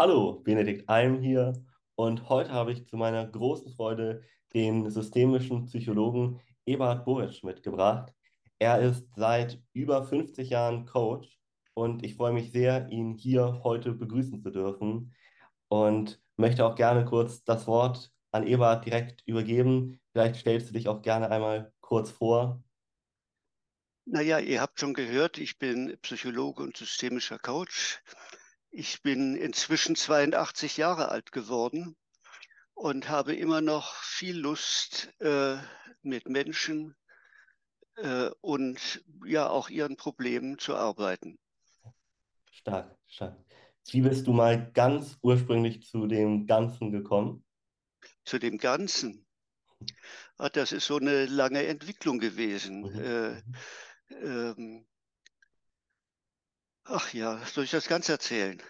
Hallo, Benedikt Alm hier und heute habe ich zu meiner großen Freude den systemischen Psychologen Eberhard Boric mitgebracht. Er ist seit über 50 Jahren Coach und ich freue mich sehr, ihn hier heute begrüßen zu dürfen und möchte auch gerne kurz das Wort an Eberhard direkt übergeben. Vielleicht stellst du dich auch gerne einmal kurz vor. Naja, ihr habt schon gehört, ich bin Psychologe und systemischer Coach. Ich bin inzwischen 82 Jahre alt geworden und habe immer noch viel Lust, äh, mit Menschen äh, und ja auch ihren Problemen zu arbeiten. Stark, stark. Wie bist du mal ganz ursprünglich zu dem Ganzen gekommen? Zu dem Ganzen. Ah, das ist so eine lange Entwicklung gewesen. Mhm. Äh, ähm, ach ja, soll ich das ganz erzählen?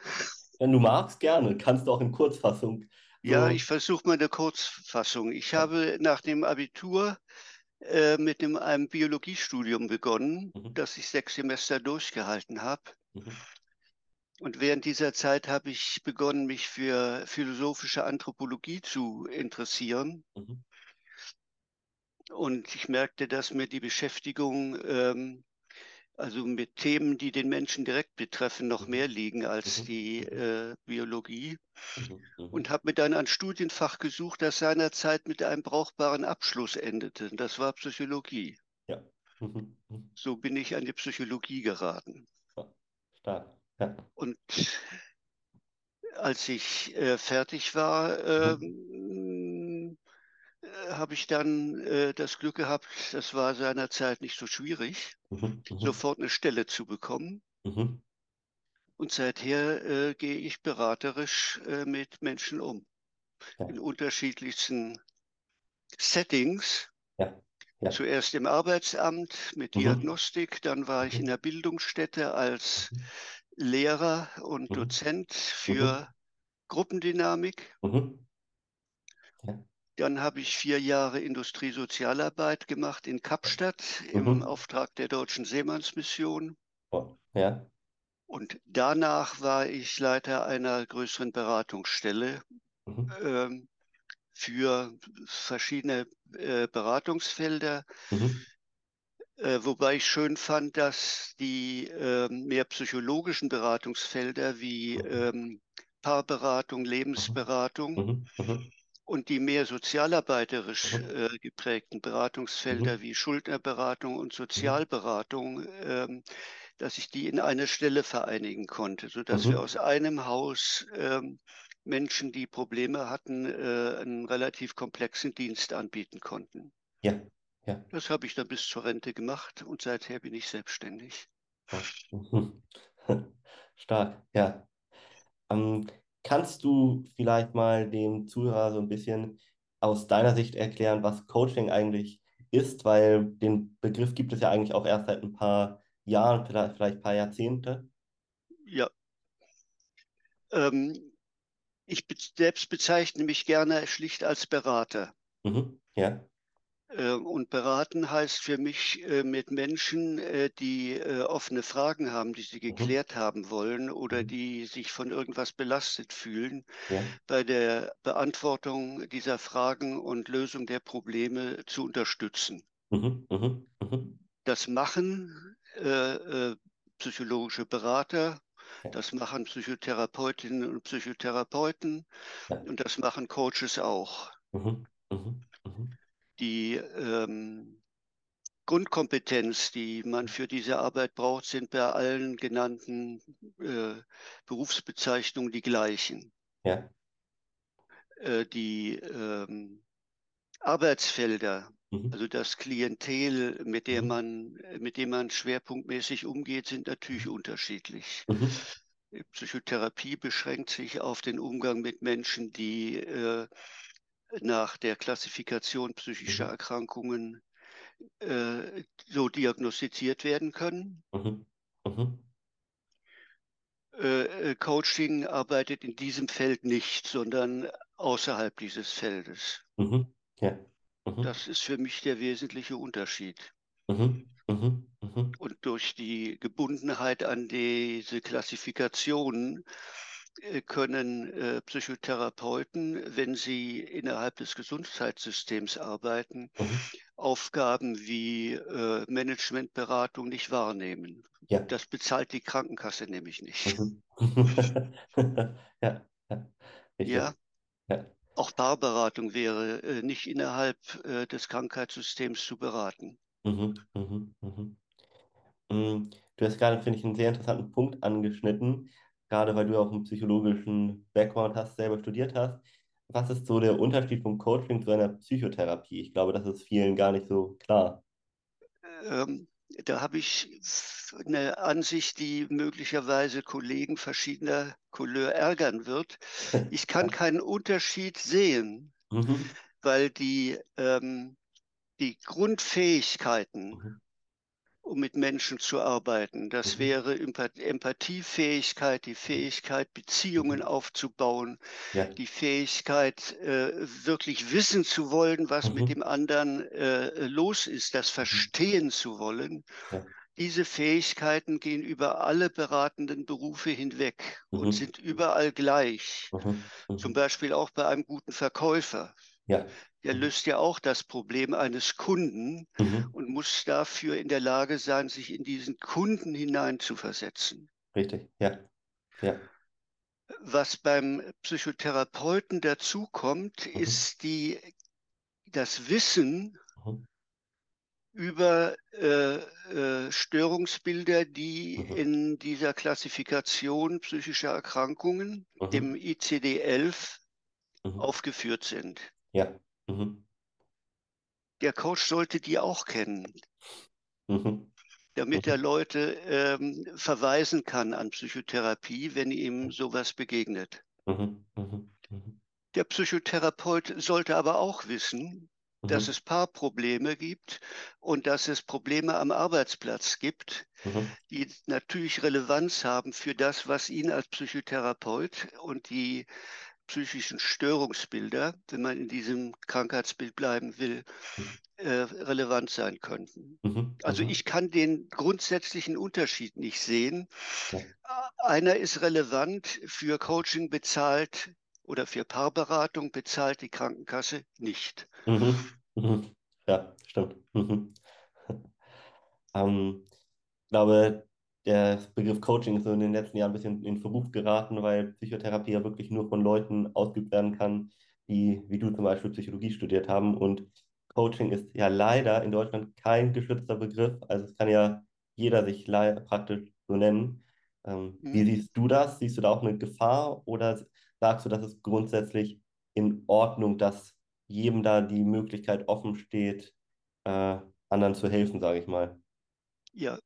Wenn du magst, gerne. Kannst du auch in Kurzfassung. Ja, So, ich versuche mal eine Kurzfassung. Ich ja. habe nach dem Abitur äh, mit dem, einem Biologiestudium begonnen, Mhm. das ich sechs Semester durchgehalten habe. Mhm. Und während dieser Zeit habe ich begonnen, mich für philosophische Anthropologie zu interessieren. Mhm. Und ich merkte, dass mir die Beschäftigung ähm, also mit Themen, die den Menschen direkt betreffen, noch Mhm. mehr liegen als Mhm. die Mhm. äh, Biologie. Und habe mir dann ein Studienfach gesucht, das seinerzeit mit einem brauchbaren Abschluss endete. Das war Psychologie. Ja. So bin ich an die Psychologie geraten. Stark. Ja. Und als ich äh, fertig war, Mhm. Habe ich dann äh, das Glück gehabt, das war seinerzeit nicht so schwierig, Mhm. Mhm. sofort eine Stelle zu bekommen. Mhm. Und seither äh, gehe ich beraterisch äh, mit Menschen um, Ja. in unterschiedlichsten Settings. Ja. Ja. Zuerst im Arbeitsamt mit Mhm. Diagnostik, dann war ich in Mhm. der Bildungsstätte als Mhm. Lehrer und. Dozent für Gruppendynamik. Mhm. Dann habe ich vier Jahre Industriesozialarbeit gemacht in Kapstadt im Mhm. Auftrag der Deutschen Seemannsmission. Oh. Ja. Und danach war ich Leiter einer größeren Beratungsstelle Mhm. ähm, für verschiedene äh, Beratungsfelder. Mhm. Äh, wobei ich schön fand, dass die ähm, mehr psychologischen Beratungsfelder wie Mhm. ähm, Paarberatung, Mhm. Lebensberatung. Mhm. Und die mehr sozialarbeiterisch äh, geprägten Beratungsfelder Mhm. wie Schuldnerberatung und Mhm. Sozialberatung, ähm, dass ich die in eine Stelle vereinigen konnte, sodass wir Mhm. aus einem Haus ähm, Menschen, die Probleme hatten, äh, einen relativ komplexen Dienst anbieten konnten. Ja. Ja. Das habe ich dann bis zur Rente gemacht und seither bin ich selbstständig. Stark. Ja. Ähm, kannst du vielleicht mal dem Zuhörer so ein bisschen aus deiner Sicht erklären, was Coaching eigentlich ist? Weil den Begriff gibt es ja eigentlich auch erst seit ein paar Jahren, vielleicht, ein paar Jahrzehnte. Ja, ähm, ich selbst bezeichne mich gerne schlicht als Berater. Mhm. Ja. Äh, Und beraten heißt für mich, äh, mit Menschen, äh, die äh, offene Fragen haben, die sie Mhm. geklärt haben wollen oder Mhm. die sich von irgendwas belastet fühlen, Ja. bei der Beantwortung dieser Fragen und Lösung der Probleme zu unterstützen. Mhm. Mhm. Mhm. Das machen äh, psychologische Berater, Ja. das machen Psychotherapeutinnen und Psychotherapeuten Ja. und das machen Coaches auch. Mhm. Mhm. Mhm. Die ähm, Grundkompetenz, die man für diese Arbeit braucht, sind bei allen genannten äh, Berufsbezeichnungen die gleichen. Ja. Äh, die ähm, Arbeitsfelder, Mhm. also das Klientel, mit dem Mhm. man, mit dem man schwerpunktmäßig umgeht, sind natürlich unterschiedlich. Mhm. Psychotherapie beschränkt sich auf den Umgang mit Menschen, die äh, nach der Klassifikation psychischer Mhm. Erkrankungen äh, so diagnostiziert werden können. Mhm. Mhm. Äh, äh, Coaching arbeitet in diesem Feld nicht, sondern außerhalb dieses Feldes. Mhm. Ja. Mhm. Das ist für mich der wesentliche Unterschied. Mhm. Und durch die Gebundenheit an diese Klassifikationen äh, können äh, Psychotherapeuten, wenn sie innerhalb des Gesundheitssystems arbeiten, Mhm. Aufgaben wie äh, Managementberatung nicht wahrnehmen. Ja. Das bezahlt die Krankenkasse nämlich nicht. Mhm. Ja, ja. Ja, auch Paarberatung wäre äh, nicht innerhalb äh, des Krankheitssystems zu beraten. Mhm, mhm, mhm. Mm, Du hast gerade, finde ich, einen sehr interessanten Punkt angeschnitten, gerade weil du auch einen psychologischen Background hast, selber studiert hast. Was ist so der Unterschied vom Coaching zu einer Psychotherapie? Ich glaube, das ist vielen gar nicht so klar. Ähm, da habe ich eine Ansicht, die möglicherweise Kollegen verschiedener Couleur ärgern wird. Ich kann keinen Unterschied sehen, Mhm, weil die, ähm, die Grundfähigkeiten, mhm, um mit Menschen zu arbeiten, das mhm, wäre Empa- Empathiefähigkeit, die Fähigkeit, Beziehungen mhm. aufzubauen, Ja. die Fähigkeit, äh, wirklich wissen zu wollen, was mit Mhm, dem anderen äh, los ist, das verstehen zu wollen. ja. Diese Fähigkeiten gehen über alle beratenden Berufe hinweg und Mhm, sind überall gleich. mhm, Zum mhm. Beispiel auch bei einem guten Verkäufer. Ja. Der Mhm, löst ja auch das Problem eines Kunden mhm. und muss dafür in der Lage sein, sich in diesen Kunden hineinzuversetzen. Richtig. Ja. Ja. Was beim Psychotherapeuten dazukommt, Mhm, ist die, das Wissen mhm, über äh, äh, Störungsbilder, die mhm, in dieser Klassifikation psychischer Erkrankungen, mhm, dem ICD-11, mhm. aufgeführt sind. Ja. Mhm, Der Coach sollte die auch kennen, mhm, damit er mhm. Leute ähm, verweisen kann an Psychotherapie, wenn ihm sowas begegnet. Mhm, mhm, Der Psychotherapeut sollte aber auch wissen, dass es Paarprobleme gibt und dass es Probleme am Arbeitsplatz gibt, mhm, die natürlich Relevanz haben für das, was ihn als Psychotherapeut und die psychischen Störungsbilder, wenn man in diesem Krankheitsbild bleiben will, mhm, äh, relevant sein könnten. mhm, Also mhm. ich kann den grundsätzlichen Unterschied nicht sehen. Ja. Einer ist relevant für Coaching bezahlt oder für Paarberatung bezahlt die Krankenkasse nicht. Mhm, mhm. Ja, stimmt. Mhm. Ähm, ich glaube, der Begriff Coaching ist so in den letzten Jahren ein bisschen in Verruf geraten, weil Psychotherapie ja wirklich nur von Leuten ausgeübt werden kann, die, wie du zum Beispiel, Psychologie studiert haben. Und Coaching ist ja leider in Deutschland kein geschützter Begriff. Also es kann ja jeder sich praktisch so nennen. Ähm, wie Hm? siehst du das? Siehst du da auch eine Gefahr oder sagst du, das ist grundsätzlich in Ordnung, dass jedem da die Möglichkeit offen steht, äh, anderen zu helfen, sage ich mal? Ja,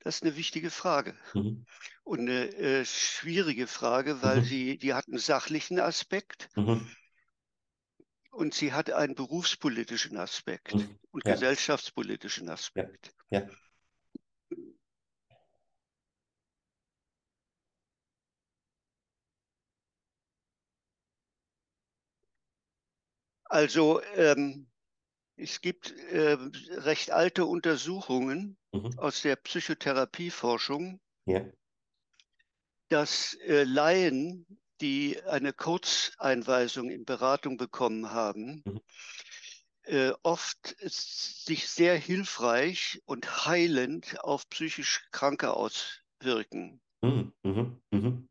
das ist eine wichtige Frage Mhm. und eine äh, schwierige Frage, weil Mhm. sie, die hat einen sachlichen Aspekt Mhm. und sie hat einen berufspolitischen Aspekt Mhm. und Ja, gesellschaftspolitischen ja, Aspekt. ja. Also ähm, es gibt äh, recht alte Untersuchungen Mhm. aus der Psychotherapieforschung, Ja. dass äh, Laien, die eine Kurzeinweisung in Beratung bekommen haben, Mhm. äh, oft sich sehr hilfreich und heilend auf psychisch Kranke auswirken. Mhm. Mhm. Mhm.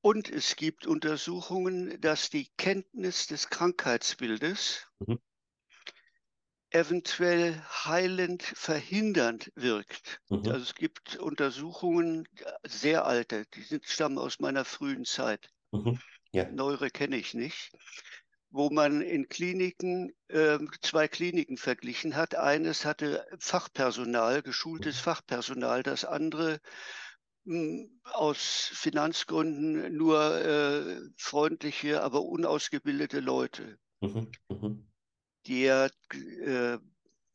Und es gibt Untersuchungen, dass die Kenntnis des Krankheitsbildes Mhm. Eventuell heilend verhindernd wirkt. Mhm. Also es gibt Untersuchungen, sehr alte, die sind, stammen aus meiner frühen Zeit. Mhm. Ja. Neuere kenne ich nicht, wo man in Kliniken äh, zwei Kliniken verglichen hat. Eines hatte Fachpersonal, geschultes Fachpersonal, das andere mh, aus Finanzgründen nur äh, freundliche, aber unausgebildete Leute. Mhm. Mhm. Der äh,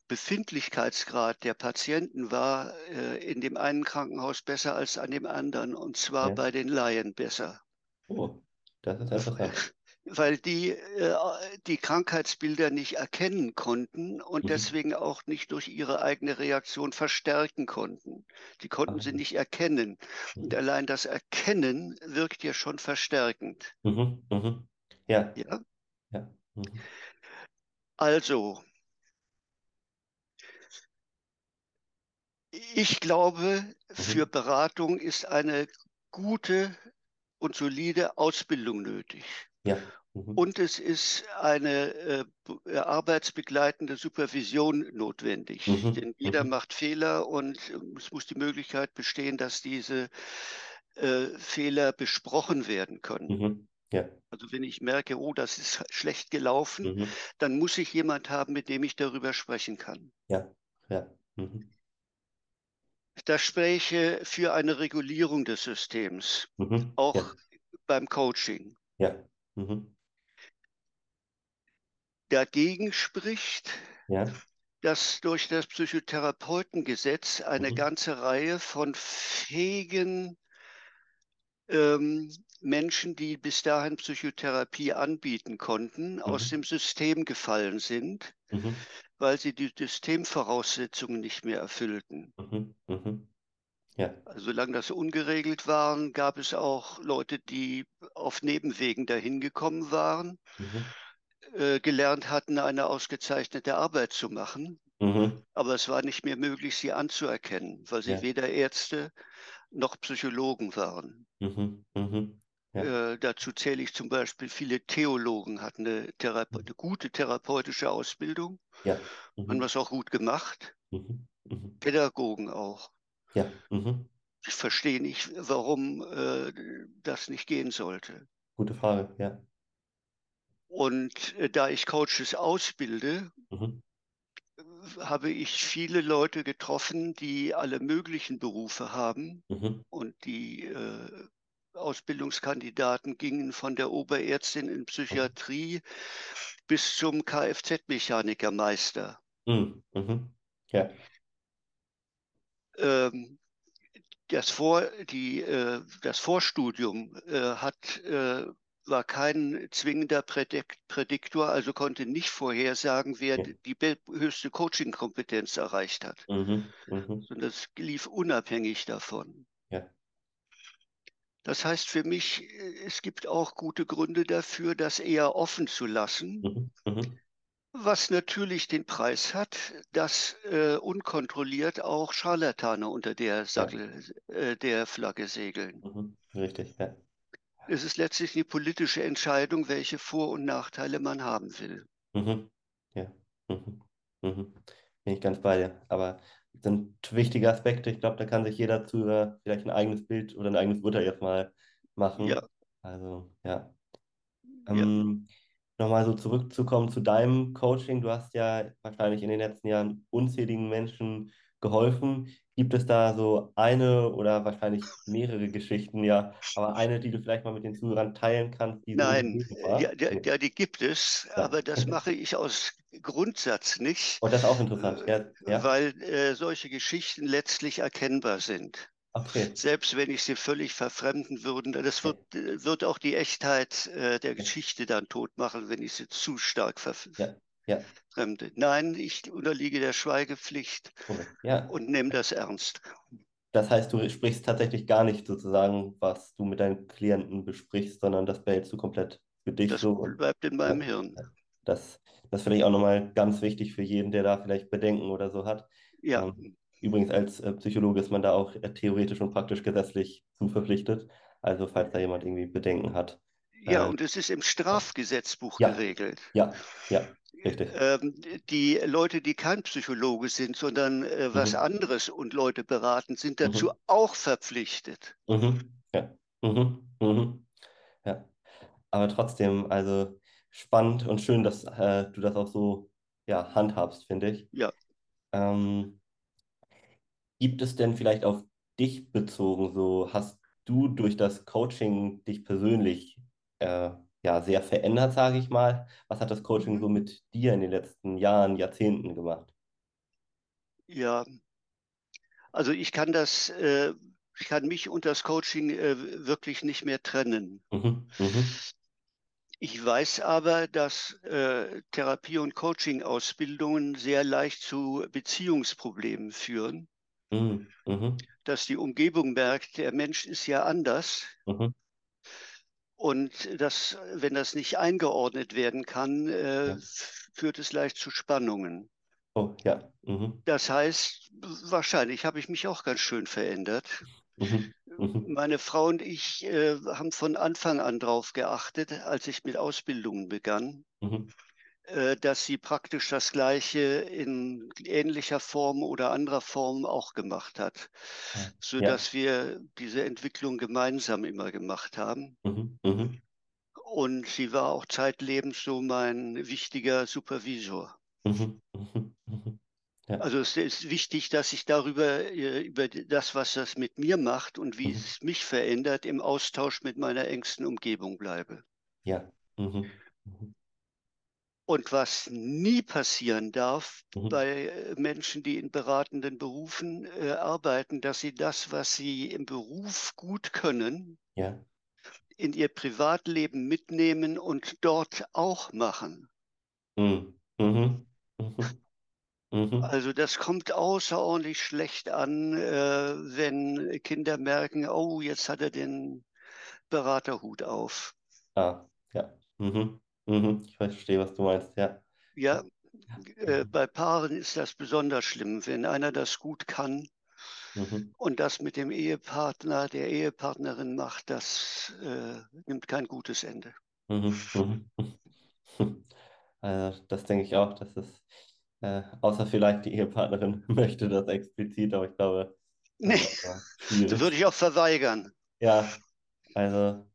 Befindlichkeitsgrad der Patienten war äh, in dem einen Krankenhaus besser als an dem anderen, und zwar Ja. bei den Laien besser. Oh, das ist interessant. weil die äh, die Krankheitsbilder nicht erkennen konnten und Mhm. deswegen auch nicht durch ihre eigene Reaktion verstärken konnten. Die konnten sie Ah. nicht erkennen. Und Mhm. allein das Erkennen wirkt ja schon verstärkend. Mhm. Mhm. Ja, Ja? ja. Mhm. Also, ich glaube, für Mhm. Beratung ist eine gute und solide Ausbildung nötig. Ja. Mhm. Und es ist eine äh, äh, arbeitsbegleitende Supervision notwendig. Mhm. Denn jeder Mhm. macht Fehler und ähm, es muss die Möglichkeit bestehen, dass diese äh, Fehler besprochen werden können. Ja. Also wenn ich merke, oh, das ist schlecht gelaufen, Mhm. dann muss ich jemand haben, mit dem ich darüber sprechen kann. Ja. Ja. Mhm. Das spräche für eine Regulierung des Systems, Mhm. Ja. auch beim Coaching. Ja. Mhm. Dagegen spricht, Ja. dass durch das Psychotherapeutengesetz eine Mhm. ganze Reihe von fähigen ähm, Menschen, die bis dahin Psychotherapie anbieten konnten, aus Mhm. dem System gefallen sind, Mhm. weil sie die Systemvoraussetzungen nicht mehr erfüllten. Mhm. Mhm. Ja. Also solange das ungeregelt waren, gab es auch Leute, die auf Nebenwegen dahin gekommen waren, Mhm. äh, gelernt hatten, eine ausgezeichnete Arbeit zu machen. Mhm. Aber es war nicht mehr möglich, sie anzuerkennen, weil sie Ja. weder Ärzte noch Psychologen waren. Mhm. Mhm. Ja. Äh, dazu zähle ich zum Beispiel, viele Theologen hatten eine, Therape eine gute therapeutische Ausbildung, Ja. haben Mhm. das auch gut gemacht, Mhm. Mhm. Pädagogen auch. Ja. Mhm. Ich verstehe nicht, warum äh, das nicht gehen sollte. Gute Frage. Ja. Und äh, da ich Coaches ausbilde, Mhm. habe ich viele Leute getroffen, die alle möglichen Berufe haben Mhm. und die äh, Ausbildungskandidaten gingen von der Oberärztin in Psychiatrie bis zum Kfz-Mechanikermeister. Mhm. Mhm. Ja. Ähm, das, Vor, die, äh, das Vorstudium äh, hat, äh, war kein zwingender Prädik Prädiktor, also konnte nicht vorhersagen, wer Ja. die höchste Coaching-Kompetenz erreicht hat, Mhm. Mhm. sondern es lief unabhängig davon. Ja. Das heißt für mich, äh, es gibt auch gute Gründe dafür, das eher offen zu lassen, Mhm. Mhm. was natürlich den Preis hat, dass äh, unkontrolliert auch Scharlatane unter der, Sattel, äh, der Flagge segeln. Mhm. Richtig. Ja. Es ist letztlich eine politische Entscheidung, welche Vor- und Nachteile man haben will. Mhm. Ja. Mhm. Mhm. Bin ich ganz bei dir. Aber sind wichtige Aspekte. Ich glaube, da kann sich jeder Zuhörer vielleicht ein eigenes Bild oder ein eigenes Urteil erstmal machen. Ja, Also, ja. ja. Ähm, nochmal so zurückzukommen zu deinem Coaching. Du hast ja wahrscheinlich in den letzten Jahren unzähligen Menschen geholfen. Gibt es da so eine oder wahrscheinlich mehrere Geschichten, ja, aber eine, die du vielleicht mal mit den Zuhörern teilen kannst, Nein, ja, ja, ja, die gibt es, Ja. aber das mache ich aus Grundsatz nicht, Und das ist auch interessant. Ja, weil äh, solche Geschichten letztlich erkennbar sind. okay. Selbst wenn ich sie völlig verfremden würde, das wird, äh, wird auch die Echtheit äh, der. Geschichte dann tot machen, wenn ich sie zu stark Ja, ja, verfremde. Nein, ich unterliege der Schweigepflicht. Ja. und nehme das ernst. Das heißt, du sprichst tatsächlich gar nicht sozusagen, was du mit deinen Klienten besprichst, sondern das behältst du komplett für dich Das so. Bleibt in meinem ja, Hirn. das, das finde ich auch nochmal ganz wichtig für jeden, der da vielleicht Bedenken oder so hat. Ja, Ähm, übrigens, als äh, Psychologe ist man da auch äh, theoretisch und praktisch gesetzlich zu verpflichtet. Also, falls da jemand irgendwie Bedenken hat. ja, Äh, und es ist im Strafgesetzbuch ja, geregelt. ja, ja. Ähm, die Leute, die kein Psychologe sind, sondern äh, was Mhm, anderes und Leute beraten, sind dazu mhm, auch verpflichtet. mhm, ja, mhm, mhm, ja. Aber trotzdem, also spannend und schön, dass äh, du das auch so ja, handhabst, finde ich. Ja, Ähm, gibt es denn vielleicht auf dich bezogen, so hast du durch das Coaching dich persönlich äh, ja, sehr verändert, sage ich mal? Was hat das Coaching mhm. so mit dir in den letzten Jahren, Jahrzehnten gemacht? ja. Also ich kann das, äh, ich kann mich und das Coaching äh, wirklich nicht mehr trennen. Mhm, mhm, Ich weiß aber, dass äh, Therapie- und Coaching-Ausbildungen sehr leicht zu Beziehungsproblemen führen, Mhm. Mhm. dass die Umgebung merkt, der Mensch ist ja anders Mhm. Und dass, wenn das nicht eingeordnet werden kann, äh, führt es leicht zu Spannungen. Oh, ja. Mhm. Das heißt, wahrscheinlich habe ich mich auch ganz schön verändert. Mhm. Mhm. Meine Frau und ich äh, haben von Anfang an darauf geachtet, als ich mit Ausbildungen begann, Mhm. Dass sie praktisch das Gleiche in ähnlicher Form oder anderer Form auch gemacht hat, Ah, Ja. sodass wir diese Entwicklung gemeinsam immer gemacht haben. Mhm. Mhm. Und sie war auch zeitlebens so mein wichtiger Supervisor. Mhm. Mhm. Mhm. Ja. Also es ist wichtig, dass ich darüber, äh, über das, was das mit mir macht und wie Mhm. es mich verändert, im Austausch mit meiner engsten Umgebung bleibe. Ja. Und was nie passieren darf Mhm. bei äh, Menschen, die in beratenden Berufen äh, arbeiten, dass sie das, was sie im Beruf gut können, Ja. in ihr Privatleben mitnehmen und dort auch machen. Mhm. Mhm. Mhm. Mhm. Also das kommt außerordentlich schlecht an, äh, wenn Kinder merken, oh, jetzt hat er den Beraterhut auf. Ah, ja. Mhm. Mhm. Ich verstehe, was du meinst, ja. Ja, äh, bei Paaren ist das besonders schlimm, wenn einer das gut kann Mhm. und das mit dem Ehepartner, der Ehepartnerin macht, das äh, nimmt kein gutes Ende. Mhm. Mhm. Also, das denke ich auch, dass es, äh, außer vielleicht die Ehepartnerin möchte das explizit, aber ich glaube, Nee, das würde ich auch verweigern. Ja, also,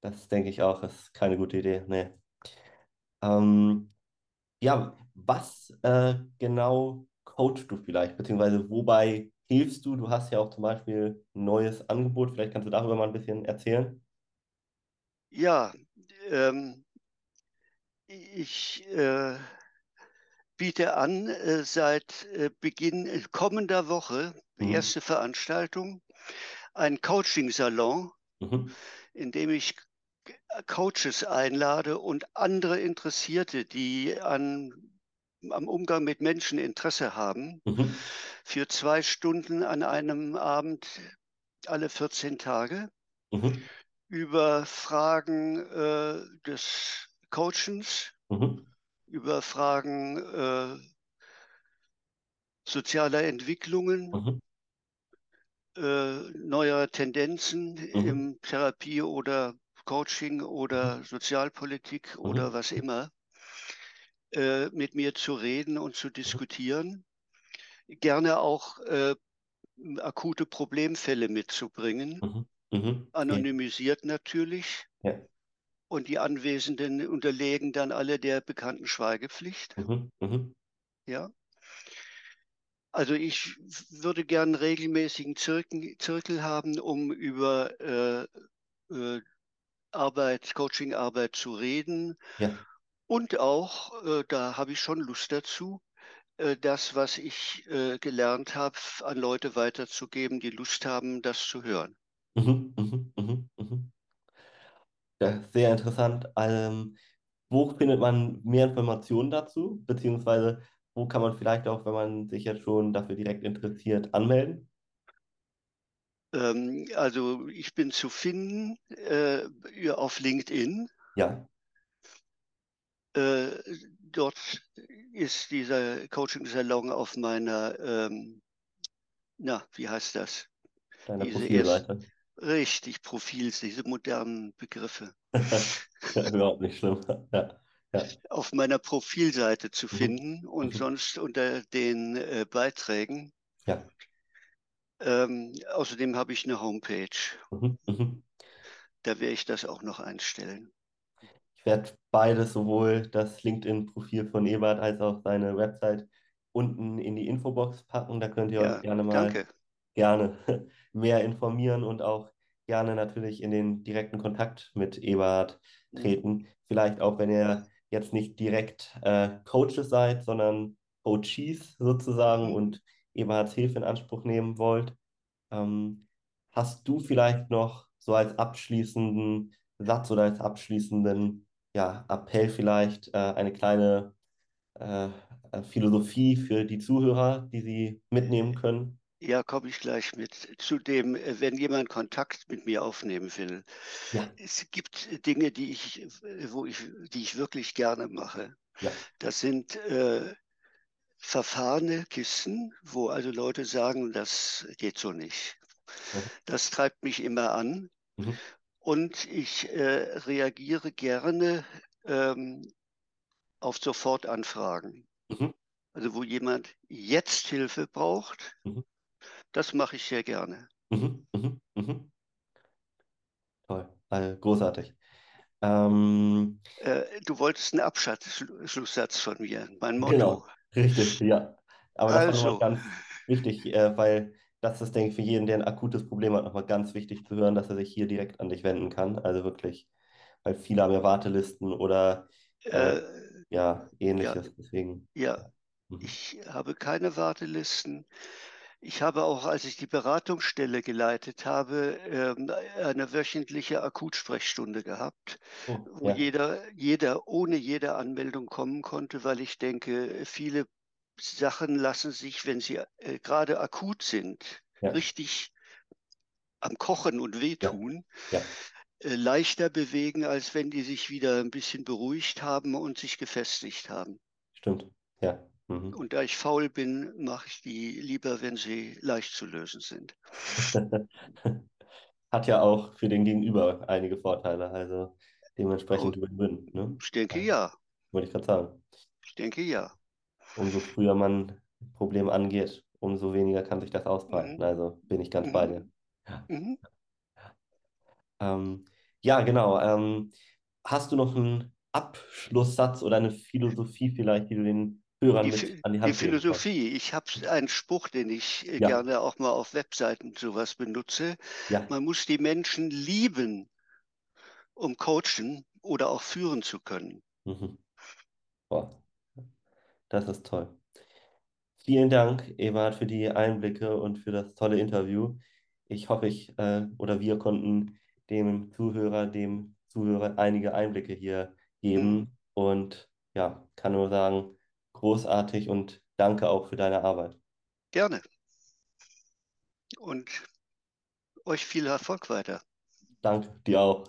das denke ich auch, ist keine gute Idee. Nee. Ähm, ja, was äh, genau coachst du vielleicht, beziehungsweise wobei hilfst du? Du hast ja auch zum Beispiel ein neues Angebot, vielleicht kannst du darüber mal ein bisschen erzählen. Ja, ähm, ich äh, biete an, äh, seit äh, Beginn kommender Woche, die Mhm. erste Veranstaltung, ein Coaching-Salon, Mhm. in dem ich Coaches einlade und andere Interessierte, die an, am Umgang mit Menschen Interesse haben, Mhm. für zwei Stunden an einem Abend alle 14 Tage Mhm. über Fragen äh, des Coachens, Mhm. über Fragen äh, sozialer Entwicklungen, Mhm. äh, neuer Tendenzen Mhm. im Therapie oder Coaching oder Sozialpolitik Mhm. oder was immer, äh, mit mir zu reden und zu diskutieren. Gerne auch äh, akute Problemfälle mitzubringen, Mhm. Mhm. Anonymisiert natürlich. Ja. Und die Anwesenden unterlegen dann alle der bekannten Schweigepflicht. Mhm. Mhm. Ja. Also ich würde gern regelmäßigen Zirkel, Zirkel haben, um über äh, äh, Arbeit, Coaching-Arbeit zu reden. Ja. Und auch, äh, da habe ich schon Lust dazu, äh, das, was ich äh, gelernt habe, an Leute weiterzugeben, die Lust haben, das zu hören. Mhm. Mhm. Mhm. Mhm. Ja, sehr interessant. Ähm, wo findet man mehr Informationen dazu? Beziehungsweise wo kann man vielleicht auch, wenn man sich jetzt schon dafür direkt interessiert, anmelden? Ähm, also ich bin zu finden äh, auf LinkedIn. Ja. Äh, dort ist dieser Coaching-Salon auf meiner, ähm, na, wie heißt das? Diese erst, Profilseite. richtig, Profil, diese modernen Begriffe. Ja, überhaupt nicht schlimm. Ja. Ja. Auf meiner Profilseite zu Mhm. finden und Mhm. sonst unter den äh, Beiträgen. Ja. Ähm, außerdem habe ich eine Homepage. Mhm. Mhm. Da werde ich das auch noch einstellen. Ich werde beides, sowohl das LinkedIn-Profil von Ebert als auch seine Website unten in die Infobox packen. Da könnt ihr euch Ja, gerne mal danke. gerne mehr informieren und auch gerne natürlich in den direkten Kontakt mit Ebert Mhm. treten. Vielleicht auch, wenn ihr jetzt nicht direkt äh, Coaches seid, sondern Coaches sozusagen Mhm. Und Eberhards Hilfe in Anspruch nehmen wollt. Ähm, hast du vielleicht noch so als abschließenden Satz oder als abschließenden ja, Appell vielleicht, äh, eine kleine äh, Philosophie für die Zuhörer, die sie mitnehmen können? Ja, komme ich gleich mit. Zudem, äh, wenn jemand Kontakt mit mir aufnehmen will, Ja, es gibt Dinge, die ich, wo ich, die ich wirklich gerne mache. ja. Das sind äh, verfahrene Kisten, wo also Leute sagen, das geht so nicht. Mhm. Das treibt mich immer an. Mhm. Und ich äh, reagiere gerne ähm, auf Sofortanfragen. Mhm. Also wo jemand jetzt Hilfe braucht, Mhm. das mache ich sehr gerne. Mhm. Mhm. Toll, äh, großartig. Ähm, Äh, du wolltest einen Abschlusssatz von mir, mein Motto. genau, richtig, ja. Aber das war nochmal Also, ganz wichtig, äh, weil das ist, denke ich, für jeden, der ein akutes Problem hat, nochmal ganz wichtig zu hören, dass er sich hier direkt an dich wenden kann. Also wirklich, weil viele haben ja Wartelisten oder äh, äh, ja, ja, ähnliches. Deswegen. ja, Mhm. ich habe keine Wartelisten. Ich habe auch, als ich die Beratungsstelle geleitet habe, ähm, eine wöchentliche Akutsprechstunde gehabt, Oh, wo ja, jeder, jeder ohne jede Anmeldung kommen konnte, weil ich denke, viele Sachen lassen sich, wenn sie äh, gerade akut sind, ja, richtig am Kochen und wehtun, ja, äh, leichter bewegen, als wenn die sich wieder ein bisschen beruhigt haben und sich gefestigt haben. stimmt. Ja. Mhm. Und da ich faul bin, mache ich die lieber, wenn sie leicht zu lösen sind. Hat ja auch für den Gegenüber einige Vorteile, also dementsprechend Oh, Win-Win, ne? ich denke ja. wollte ich gerade sagen. Ich denke ja. Umso früher man ein Problem angeht, umso weniger kann sich das ausbreiten. Mhm. Also bin ich ganz bei Mhm. dir. Ja, Mhm. ähm, ja genau. Ähm, hast du noch einen Abschlusssatz oder eine Philosophie vielleicht, die du den Hörern Die, an die die Hand kannst? Philosophie. Ich habe einen Spruch, den ich äh, Ja, gerne auch mal auf Webseiten sowas benutze. ja. Man muss die Menschen lieben, um coachen oder auch führen zu können. Mhm. Boah, das ist toll. Vielen Dank, Ebert, für die Einblicke und für das tolle Interview. Ich hoffe, ich äh, oder wir konnten dem Zuhörer, dem Zuhörer einige Einblicke hier Mhm. geben. Und ja, kann nur sagen, großartig und danke auch für deine Arbeit. Gerne. Und euch viel Erfolg weiter. Danke dir auch.